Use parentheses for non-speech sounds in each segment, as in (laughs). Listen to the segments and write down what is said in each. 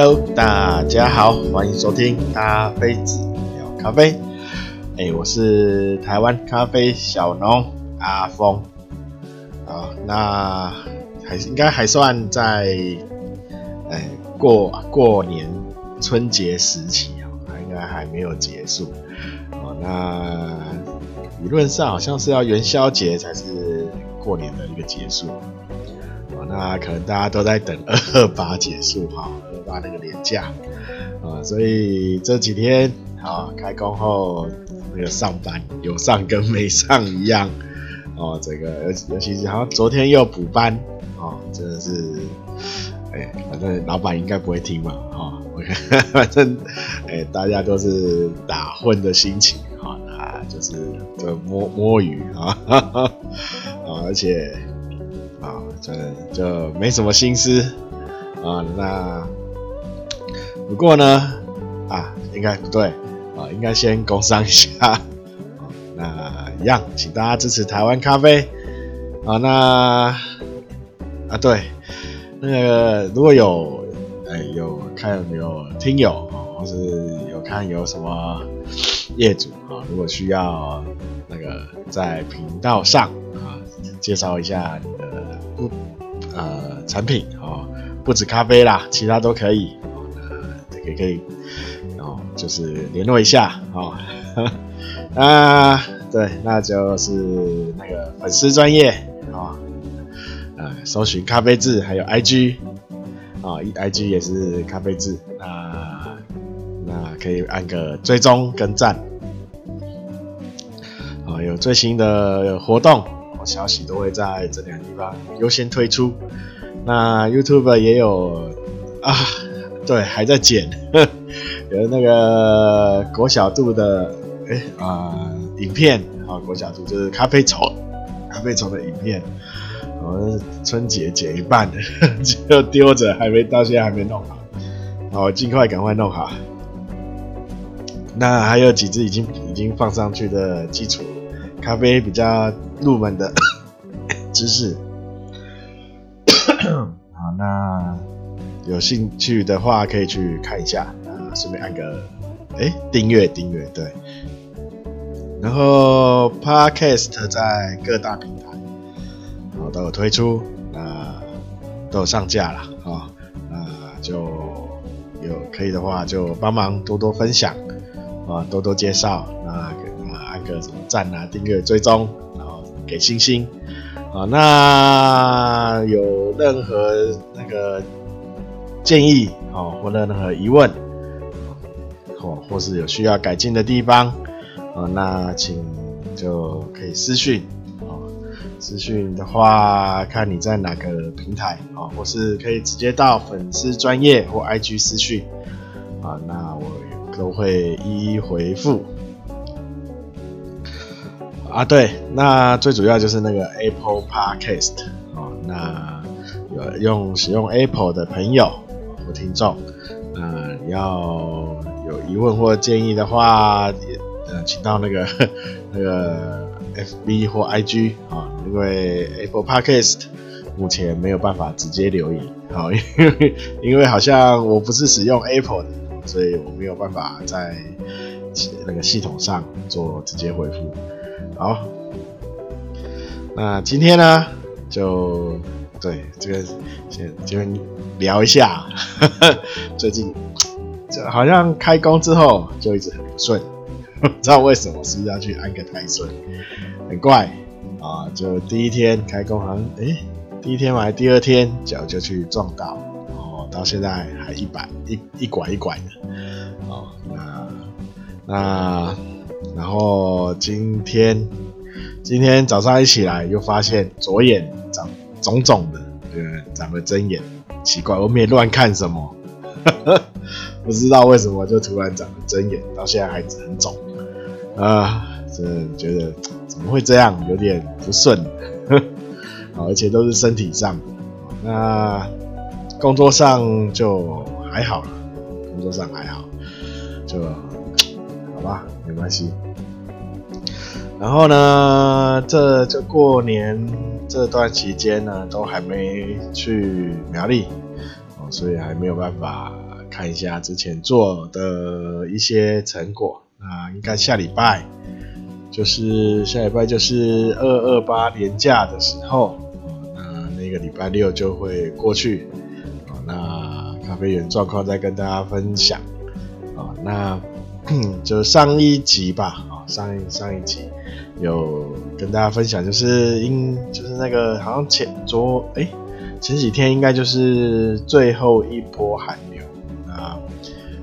Hello，大家好，欢迎收听咖啡子聊咖啡。哎，我是台湾咖啡小农阿峰。啊，那还应该还算在哎过过年春节时期啊，还应该还没有结束。哦，那理论上好像是要元宵节才是过年的一个结束。哦，那可能大家都在等二二八结束哈。发那个年假啊，所以这几天啊，开工后那个上班有上跟没上一样哦。这个尤尤其是好像昨天又补班哦，真的是哎，反正老板应该不会听嘛哈。(laughs) 反正哎，大家都是打混的心情哈，啊，就是就摸摸鱼啊，(laughs) 啊，而且啊，这就没什么心思啊，那。不过呢，啊，应该不对啊，应该先工商一下。(laughs) 那一样，请大家支持台湾咖啡啊。那啊，对，那个如果有哎有看有听友或是有看有什么业主啊，如果需要那个在频道上啊介绍一下你的不呃产品啊，不止咖啡啦，其他都可以。也可以，然后就是联络一下哦，(laughs) 啊，对，那就是那个粉丝专业啊，呃，搜寻咖啡志，还有 IG 啊，IG 也是咖啡志，那那可以按个追踪跟赞，啊，有最新的活动消息都会在这两地方优先推出，那 YouTube 也有啊。对，还在剪，(laughs) 有那个国小度的，哎啊、影片啊，国小度就是咖啡虫，咖啡虫的影片，我们，春节剪一半的，(laughs) 就丢着，还没到现在还没弄好，好，尽快赶快弄好。那还有几只已经已经放上去的基础咖啡比较入门的 (coughs) 知识，(coughs) 好，那。有兴趣的话，可以去看一下啊，顺便按个哎订阅订阅对。然后 Podcast 在各大平台啊都有推出啊，都有上架了啊，那就有可以的话就帮忙多多分享啊，多多介绍，那按个什么赞啊、订阅、追踪，然后给星星啊。那有任何那个。建议哦，或任何疑问，或或是有需要改进的地方，哦，那请就可以私讯哦。私讯的话，看你在哪个平台哦，或是可以直接到粉丝专业或 IG 私讯啊，那我都会一一回复。啊，对，那最主要就是那个 Apple Podcast 哦，那有用使用 Apple 的朋友。听众，呃，要有疑问或建议的话，呃，请到那个 (laughs) 那个 FB 或 IG 啊，因为 Apple Podcast 目前没有办法直接留言，好，(laughs) 因为因为好像我不是使用 Apple 的，所以我没有办法在那个系统上做直接回复。好，那今天呢，就对这个先就。聊一下，呵 (laughs) 呵最近这好像开工之后就一直很不顺，(laughs) 不知道为什么，是不是要去安个胎顺？很怪啊！就第一天开工，好像哎、欸，第一天嘛，第二天脚就去撞到，然后到现在还一摆一一拐一拐的，哦，那那然后今天今天早上一起来又发现左眼长肿肿的，对，长了针眼。奇怪，我没乱看什么，(laughs) 不知道为什么就突然长了针眼，到现在还很肿啊！真的觉得怎么会这样，有点不顺，(laughs) 啊而且都是身体上，那工作上就还好了，工作上还好，就好吧，没关系。然后呢，这就过年这段期间呢，都还没去苗栗，哦，所以还没有办法看一下之前做的一些成果。那应该下礼拜就是下礼拜就是二二八连假的时候，那那个礼拜六就会过去。那咖啡园状况再跟大家分享。啊，那就上一集吧。啊，上一上一集有跟大家分享，就是因就是那个好像前昨哎。前几天应该就是最后一波寒流啊！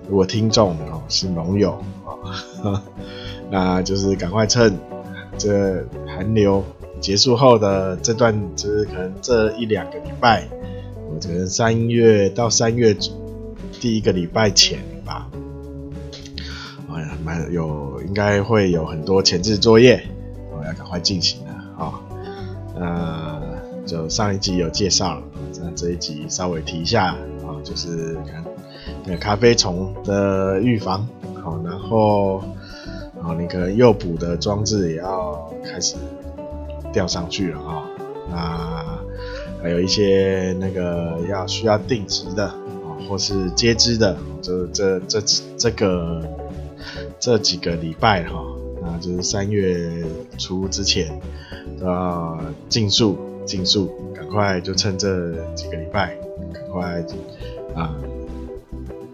如果听众哦是农友啊，(laughs) 那就是赶快趁这寒流结束后的这段，就是可能这一两个礼拜，我觉得三月到三月第一个礼拜前吧，哎呀，蛮有应该会有很多前置作业，要赶快进行了啊！呃，就上一集有介绍了。那这一集稍微提一下啊，就是看那个咖啡虫的预防，好，然后啊那个诱捕的装置也要开始吊上去了啊，那还有一些那个要需要定植的啊，或是接枝的，就这这这个这几个礼拜哈，啊就是三月初之前啊尽速尽速。赶快就趁这几个礼拜，赶快啊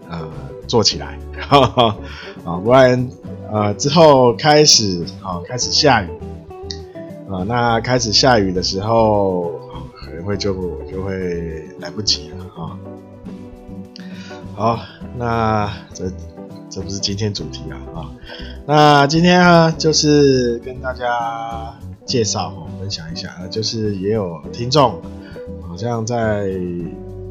啊做起来，哈哈啊，不然啊之后开始啊开始下雨啊，那开始下雨的时候，可能会就就会来不及了啊。好，那这这不是今天主题啊啊，那今天呢就是跟大家。介绍哦，分享一下，就是也有听众好像在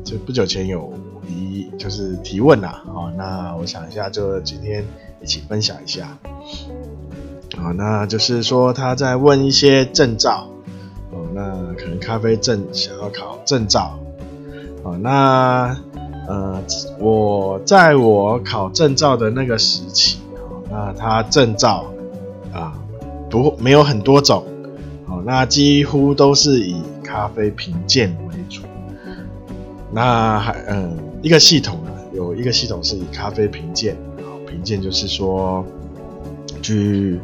就不久前有一就是提问啦，啊，那我想一下，就今天一起分享一下，啊，那就是说他在问一些证照，哦，那可能咖啡证想要考证照，哦，那呃，我在我考证照的那个时期，那他证照啊不没有很多种。那几乎都是以咖啡评鉴为主。那还嗯，一个系统呢，有一个系统是以咖啡评鉴，评鉴就是说去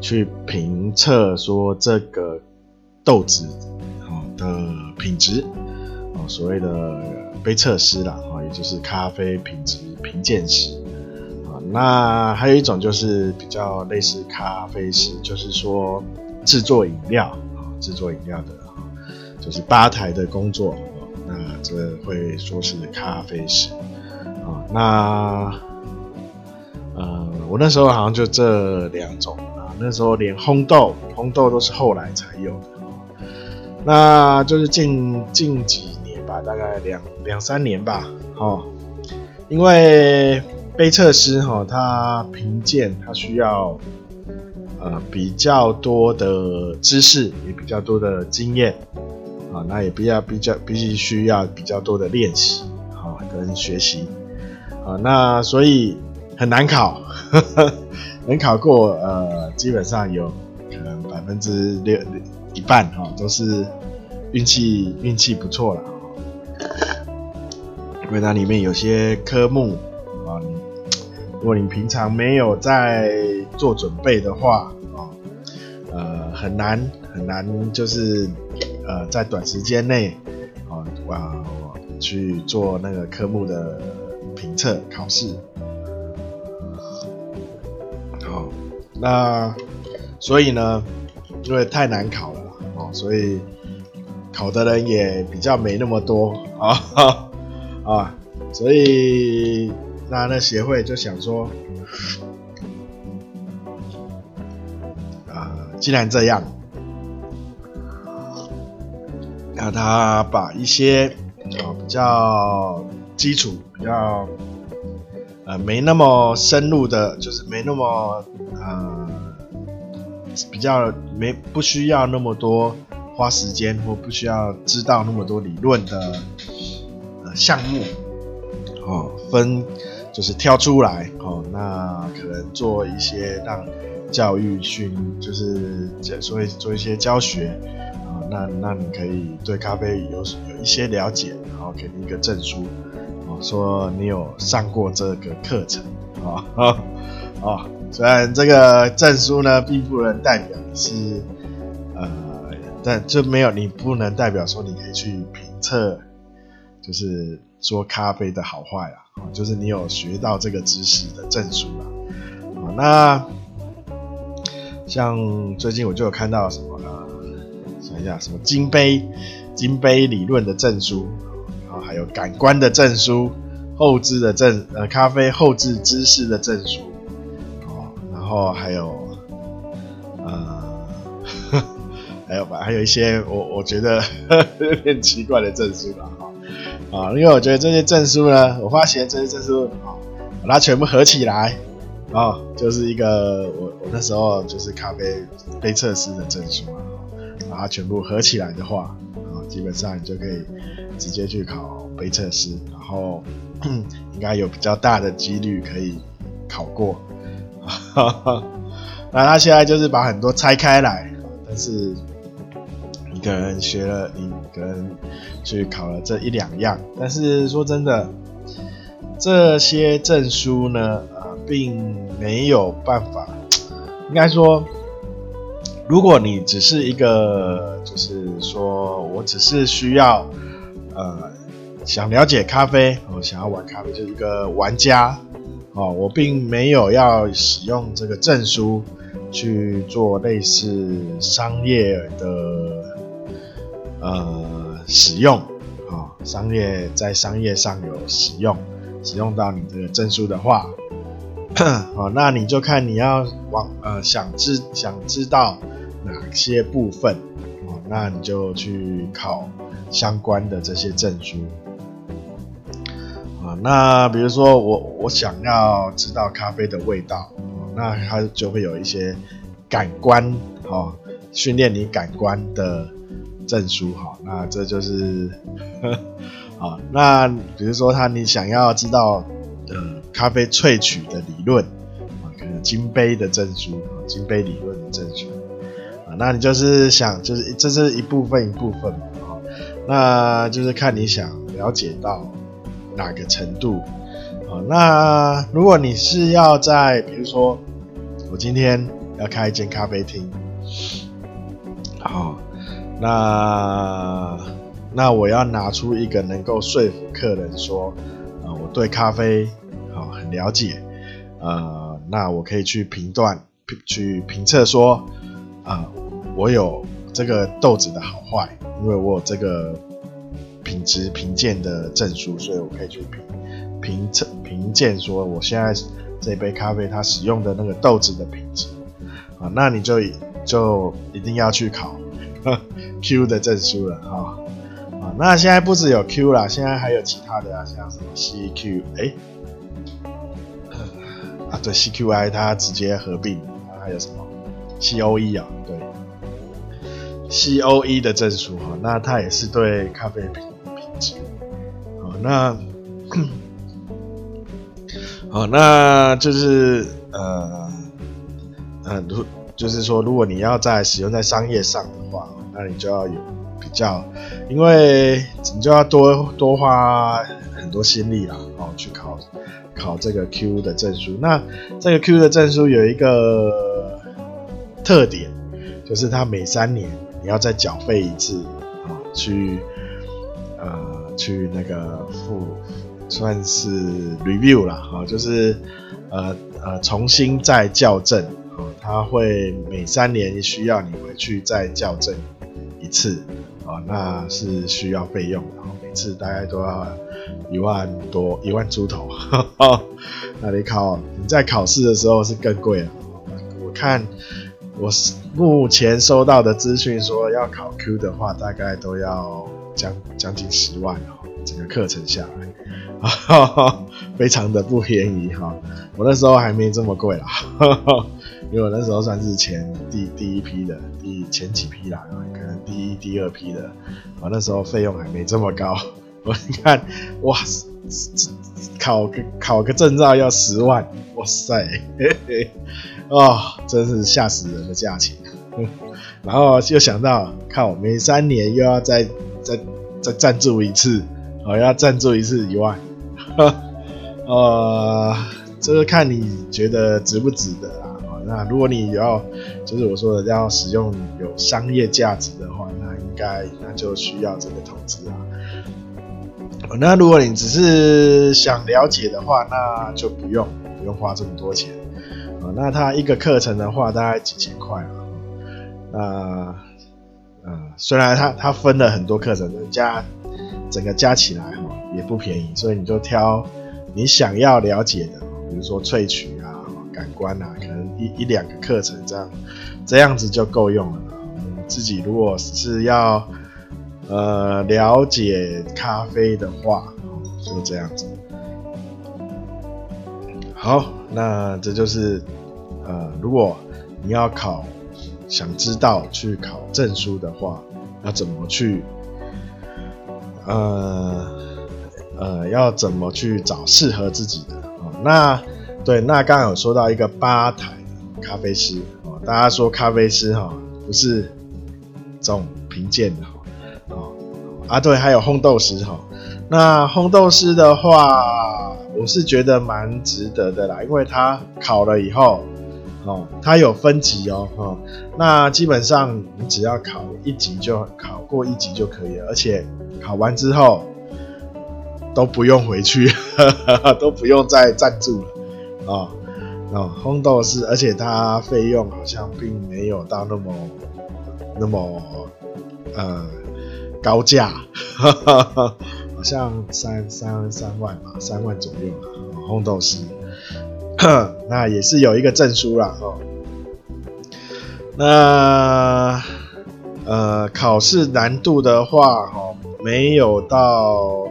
去评测说这个豆子的品质，所谓的杯测师啦，也就是咖啡品质评鉴师。啊那还有一种就是比较类似咖啡师，就是说。制作饮料啊，制作饮料的就是吧台的工作，那这会说是咖啡师啊。那呃，我那时候好像就这两种啊，那时候连烘豆，烘豆都是后来才有的。那就是近近几大概两两三年吧，哦，因为杯测师哈，他评鉴他需要。呃，比较多的知识，也比较多的经验，啊，那也比较比较必须需要比较多的练习，啊，跟学习，啊，那所以很难考，(laughs) 能考过，呃，基本上有可能百分之六一半，哈，都是运气运气不错了，为那里面有些科目，啊，你如果你平常没有在做准备的话啊，呃，很难很难，就是呃，在短时间内，啊、啊，去做那个科目的评测考试。好，那所以呢，因为太难考了哦，所以考的人也比较没那么多啊哈 (laughs) 啊，所以那那协会就想说。啊既然这样，那他把一些啊比较基础、比较呃没那么深入的，就是没那么呃比较没不需要那么多花时间或不需要知道那么多理论的项目哦，分就是挑出来哦，那可能做一些让。教育训就是所以做一些教学啊，那那你可以对咖啡有有一些了解，然后给你一个证书哦，说你有上过这个课程啊啊啊！虽然这个证书呢，并不能代表是呃，但就没有你不能代表说你可以去评测，就是说咖啡的好坏啦，就是你有学到这个知识的证书啦。那像最近我就有看到什么呢？想一下，什么金杯金杯理论的证书，然后还有感官的证书，后置的证呃咖啡后置知识的证书，哦，然后还有呃 (laughs) 还有吧，还有一些我我觉得 (laughs) 有点奇怪的证书吧，哈啊，因为我觉得这些证书呢，我发现这些证书啊，把它全部合起来。啊，就是一个我我那时候就是咖啡杯测师的证书嘛，把它全部合起来的话，啊，基本上你就可以直接去考杯测师，然后 (clears throat) 应该有比较大的几率可以考过。(laughs) 那他现在就是把很多拆开来，但是可能学了，你可能去考了这一两样，但是说真的，这些证书呢啊，并没有办法，应该说，如果你只是一个，就是说我只是需要，呃，想了解咖啡，我想要玩咖啡，就是一个玩家，哦，我并没有要使用这个证书去做类似商业的，呃，使用，啊，商业在商业上有使用，使用到你这个证书的话。好，(coughs) 那你就看你要往呃想知想知道哪些部分，哦，那你就去考相关的这些证书。啊，那比如说我我想要知道咖啡的味道，那它就会有一些感官，哦，训练你感官的证书，哈，那这就是，(laughs) 啊，那比如说他你想要知道。的咖啡萃取的理论啊，可能金杯的证书啊，金杯理论的证书啊，那你就是想，就是这是一部分一部分啊，那就是看你想了解到哪个程度啊。那如果你是要在，比如说我今天要开一间咖啡厅，好，那那我要拿出一个能够说服客人说。啊我对咖啡好很了解，呃，那我可以去评断、去评测说，啊、我有这个豆子的好坏，因为我有这个品质评鉴的证书，所以我可以去评评测、评鉴说，我现在这杯咖啡它使用的那个豆子的品质，啊，那你就就一定要去考 (laughs) Q 的证书了，哈。啊那现在不只有 Q 啦，现在还有其他的啊，像什么 CQ 哎、欸，啊对 CQI 它直接合并，还有什么 COE 啊，对，COE 的证书哈，那它也是对咖啡品品质，好那，好那就是呃呃如就是说，如果你要在使用在商业上的话，那你就要有。比较，因为你就要多多花很多心力啦，哦，去考考这个 Q 的证书。那这个 Q 的证书有一个特点，就是它每三年你要再缴费一次啊，去呃去那个付算是 review 啦，啊，就是呃呃重新再校正啊，它会每三年需要你回去再校正一次。啊，那是需要费用的，每次大概都要一万多，一万出头。(laughs) 那你考你在考试的时候是更贵了。我看我目前收到的资讯说，要考 Q 的话，大概都要将将近十万哦，整个课程下来，(laughs) 非常的不便宜哈。我那时候还没这么贵啦。因为我那时候算是前第第一批的，第前几批啦，可能第一、第二批的，我那时候费用还没这么高。我你看，哇，考个考个证照要十万，哇塞，嘿嘿，哦，真是吓死人的价钱。然后就想到，靠，每三年又要再再再赞助一次，哦，要赞助一次一万，(laughs) 呃，这个看你觉得值不值得。那如果你要，就是我说的要使用有商业价值的话，那应该那就需要这个投资啊。那如果你只是想了解的话，那就不用不用花这么多钱啊。那它一个课程的话，大概几千块啊。那呃，虽然它它分了很多课程，加整个加起来哈也不便宜，所以你就挑你想要了解的，比如说萃取、感官啊，可能一一两个课程这样，这样子就够用了。你自己如果是要呃了解咖啡的话，就这样子。好，那这就是呃，如果你要考。想知道去考证书的话，要怎么去？呃呃，要怎么去找适合自己的？哦，那对，那刚刚有说到一个吧台咖啡师哦，大家说咖啡师哈不是这种贫贱的哈哦啊，对，还有烘豆师哈。那烘豆师的话，我是觉得蛮值得的啦，因为他考了以后。哦，它有分级哦，哦，那基本上你只要考一级就考过一级就可以了，而且考完之后都不用回去，呵 (laughs) 呵都不用再赞助了，哦，哦，烘豆师，而且它费用好像并没有到那么那么呃高价，(laughs) 好像三三三万吧，三万左右吧，烘豆师。(coughs) 那也是有一个证书啦，哦。那呃，考试难度的话，哦，没有到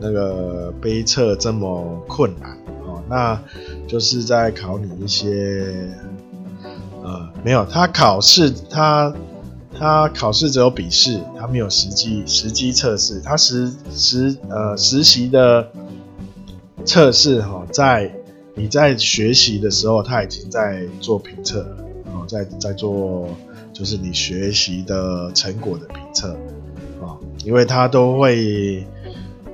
那个杯测这么困难，哦。那就是在考你一些，呃，没有，他考试他他考试只有笔试，他没有实际实际测试，他实实呃实习的测试哈，在。你在学习的时候，他已经在做评测哦，在在做就是你学习的成果的评测啊，因为他都会，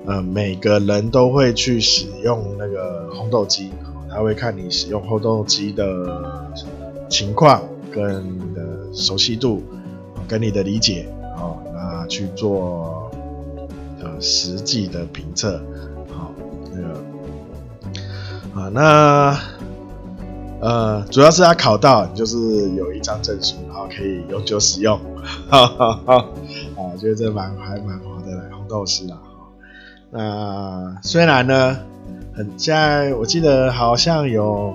呃，每个人都会去使用那个烘豆机，他会看你使用烘豆机的情况跟你的熟悉度，跟你的理解啊，那去做呃实际的评测。啊，那呃，主要是他考到，就是有一张证书，然后可以永久使用，哈哈哈。啊，觉得这蛮还蛮划得来，烘豆师啦。那虽然呢，很现在我记得好像有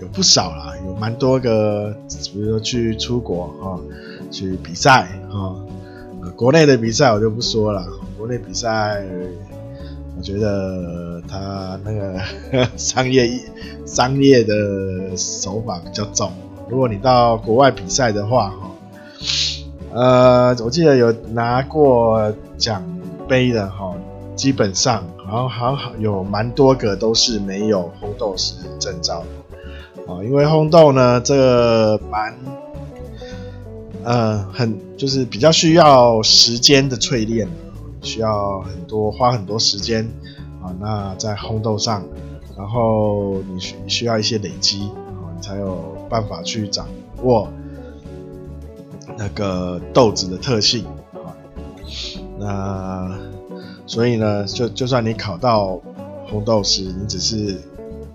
有不少啦，有蛮多个，比如说去出国哈，去比赛哈，国内的比赛我就不说了，国内比赛。我觉得他那个 (laughs) 商业商业的手法比较重。如果你到国外比赛的话，哈，呃，我记得有拿过奖杯的哈，基本上好像好有蛮多个都是没有烘豆师证照的，啊，因为烘豆呢，这个蛮，呃，很就是比较需要时间的淬炼。需要很多花很多时间啊，那在烘豆上，然后你需需要一些累积啊，你才有办法去掌握那个豆子的特性啊。那所以呢，就就算你考到烘豆师，你只是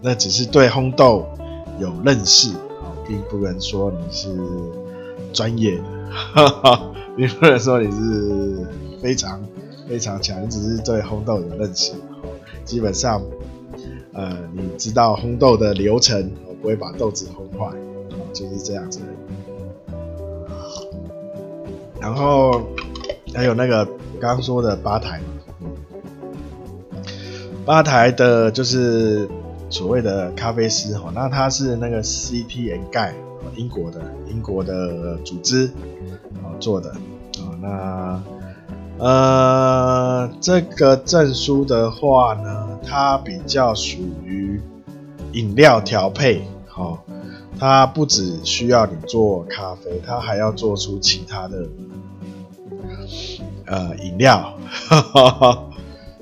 那只是对烘豆有认识啊，并不能说你是专业，哈哈，并不能说你是非常。非常强，你只是对烘豆有认识，基本上，呃，你知道烘豆的流程，不会把豆子烘坏，就是这样子。然后还有那个刚刚说的吧台，吧台的就是所谓的咖啡师哈，那他是那个 CT&Guide 英国的英国的组织哦做的啊，那。呃，这个证书的话呢，它比较属于饮料调配，好、哦，它不只需要你做咖啡，它还要做出其他的呃饮料，哈哈哈，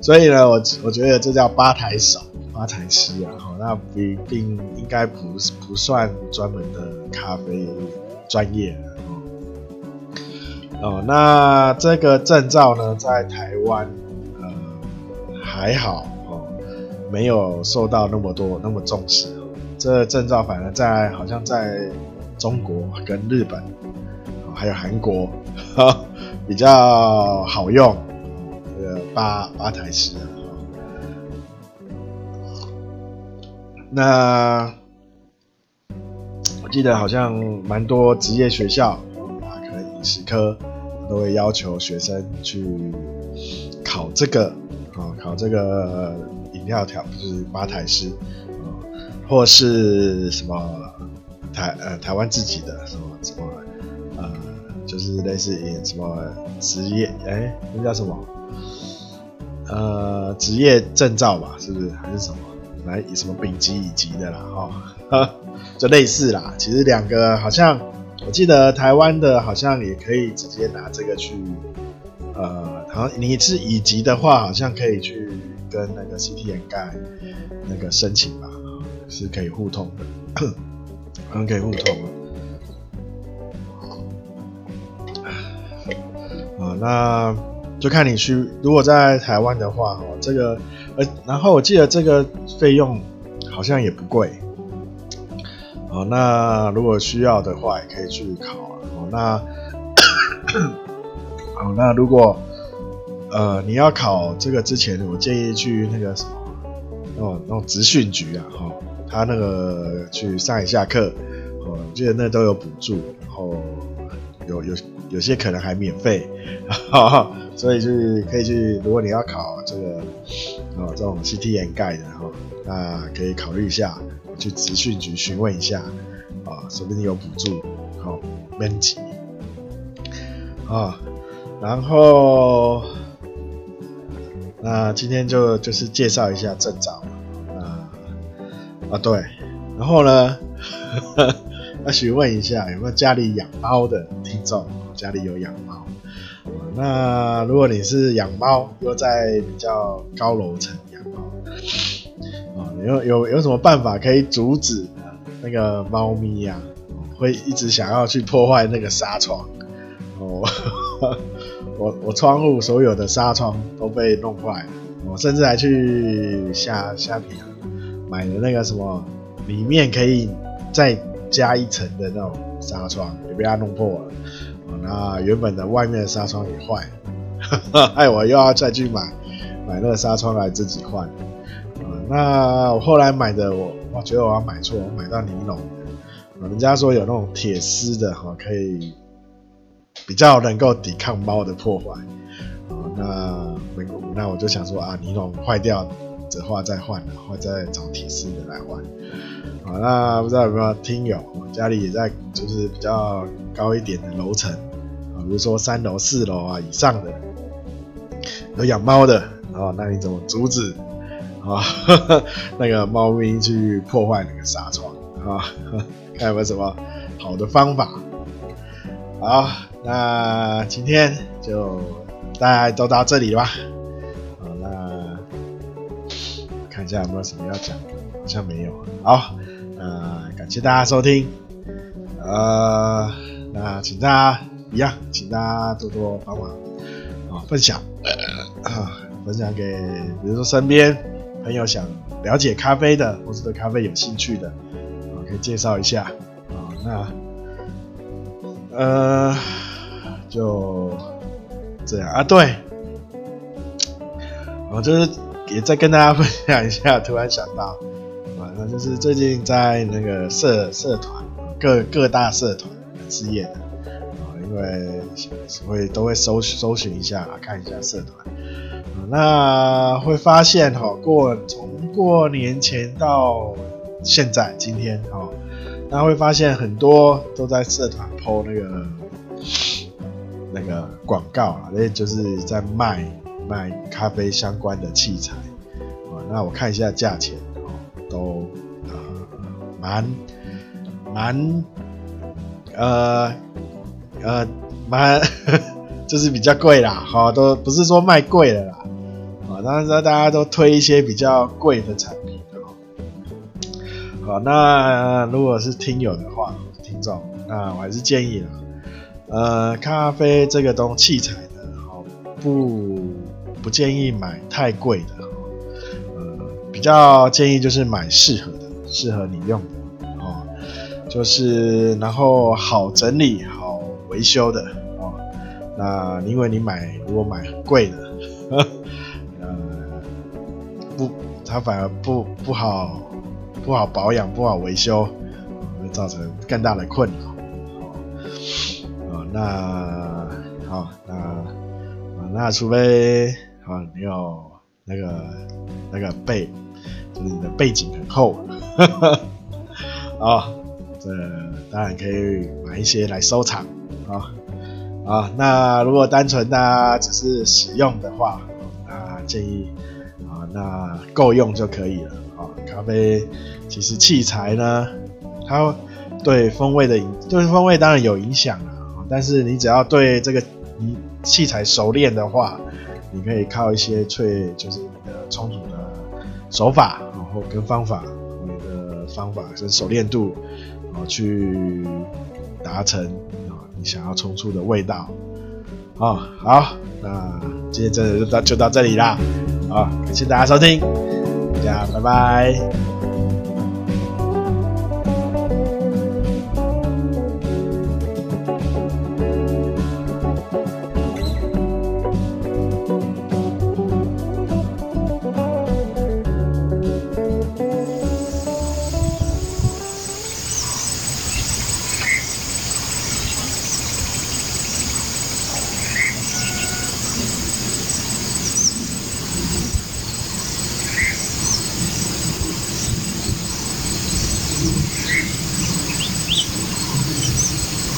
所以呢，我我觉得这叫吧台手、吧台师啊，哈，那并并应该不不算专门的咖啡专业哦，哦那这个证照呢，在台湾呃还好哦，没有受到那么多那么重视哦。这证照反而在好像在中国跟日本，还有韩国比较好用。八八台师啊，那我记得好像蛮多职业学校啊，可能饮食科都会要求学生去考这个啊，考这个饮料条就是吧台师啊，或是什么台呃台湾自己的什么什么呃，就是类似于什么职业哎，那叫什么？呃，职业证照吧，是不是还是什么？来以什么丙级乙级的啦，哈，(laughs) 就类似啦。其实两个好像，我记得台湾的好像也可以直接拿这个去，呃，好像你是乙级的话，好像可以去跟那个 CT 掩盖那个申请吧，是可以互通的，好像可以互通的。啊，那。就看你去，如果在台湾的话，哦，这个，呃，然后我记得这个费用好像也不贵，哦，那如果需要的话，也可以去考啊，哦，那，(coughs) 哦，那如果，呃，你要考这个之前，我建议去那个什么，那种那种职训局啊，哈，他那个去上一下课，哦，我记得那都有补助，然后有有有些可能还免费，哈哈。所以就是可以去，如果你要考这个哦，这种 CT 掩盖的哈，那可以考虑一下去职训局询问一下啊，说不定有补助，好，免级啊。然后那今天就就是介绍一下证照啊啊对，然后呢，(laughs) 要询问一下有没有家里养猫的听众，家里有养猫。那如果你是养猫，又在比较高楼层养猫，啊，有有有什么办法可以阻止那个猫咪呀、会一直想要去破坏那个纱窗？哦，(laughs) 我我窗户所有的纱窗都被弄坏了，我甚至还去虾虾皮买了那个什么，里面可以再加一层的那种纱窗，也被它弄破了。那原本的外面的纱窗也坏了，(laughs) 害我又要再去买买那个纱窗来自己换。那我后来买的我我觉得我要买错，我买到尼龙的，人家说有那种铁丝的哈，可以比较能够抵抗猫的破坏。那那我就想说啊，尼龙坏掉的话再换，或再找铁丝的来换。好，那不知道有没有听友家里也在就是比较高一点的楼层。比如说三楼、四楼啊以上的有养猫的啊，那你怎么阻止啊？(laughs) 那个猫咪去破坏那个纱窗啊？看有没有什么好的方法？好，那今天就大家都到这里了吧？好，那看一下有没有什么要讲的，好像没有。好，那感谢大家收听，呃，那请大家。一样，请大家多多帮忙啊，分享啊，分享给比如说身边朋友想了解咖啡的，或是对咖啡有兴趣的啊，可以介绍一下啊。那呃，就这样啊，对，我就是也再跟大家分享一下，突然想到啊，那就是最近在那个社社团各各大社团事业的。因为会都会搜搜寻一下，看一下社团，那会发现哈，过从过年前到现在今天哈，那会发现很多都在社团抛那个那个广告啊，那就是在卖卖咖啡相关的器材啊。那我看一下价钱哦，都蛮蛮呃。呃，蛮 (laughs) 就是比较贵啦，哈，都不是说卖贵了啦，啊，当然，大家都推一些比较贵的产品。好，那如果是听友的话，听众，那我还是建议了，呃，咖啡这个东器材呢，好，不不建议买太贵的，呃，比较建议就是买适合的，适合你用的，哦，就是然后好整理、好维修的，哦，那因为你买如果买很贵的，(laughs) 呃，不，它反而不不好。不好保养，不好维修，会造成更大的困扰。哦，那好，那啊，那除非啊，你有那个那个背，就是你的背景很厚，啊，(laughs) 这当然可以买一些来收藏。啊啊，那如果单纯大家只是使用的话，那建议啊，那够用就可以了。啊，咖啡。其实器材呢，它对风味的影，对风味当然有影响啊。但是你只要对这个你器材熟练的话，你可以靠一些萃，就是你的充足的手法，然后跟方法，你的方法跟熟练度，然后去达成啊你想要冲出的味道。啊，好，那今天真的就到就到这里啦。啊，感谢大家收听，大家拜拜。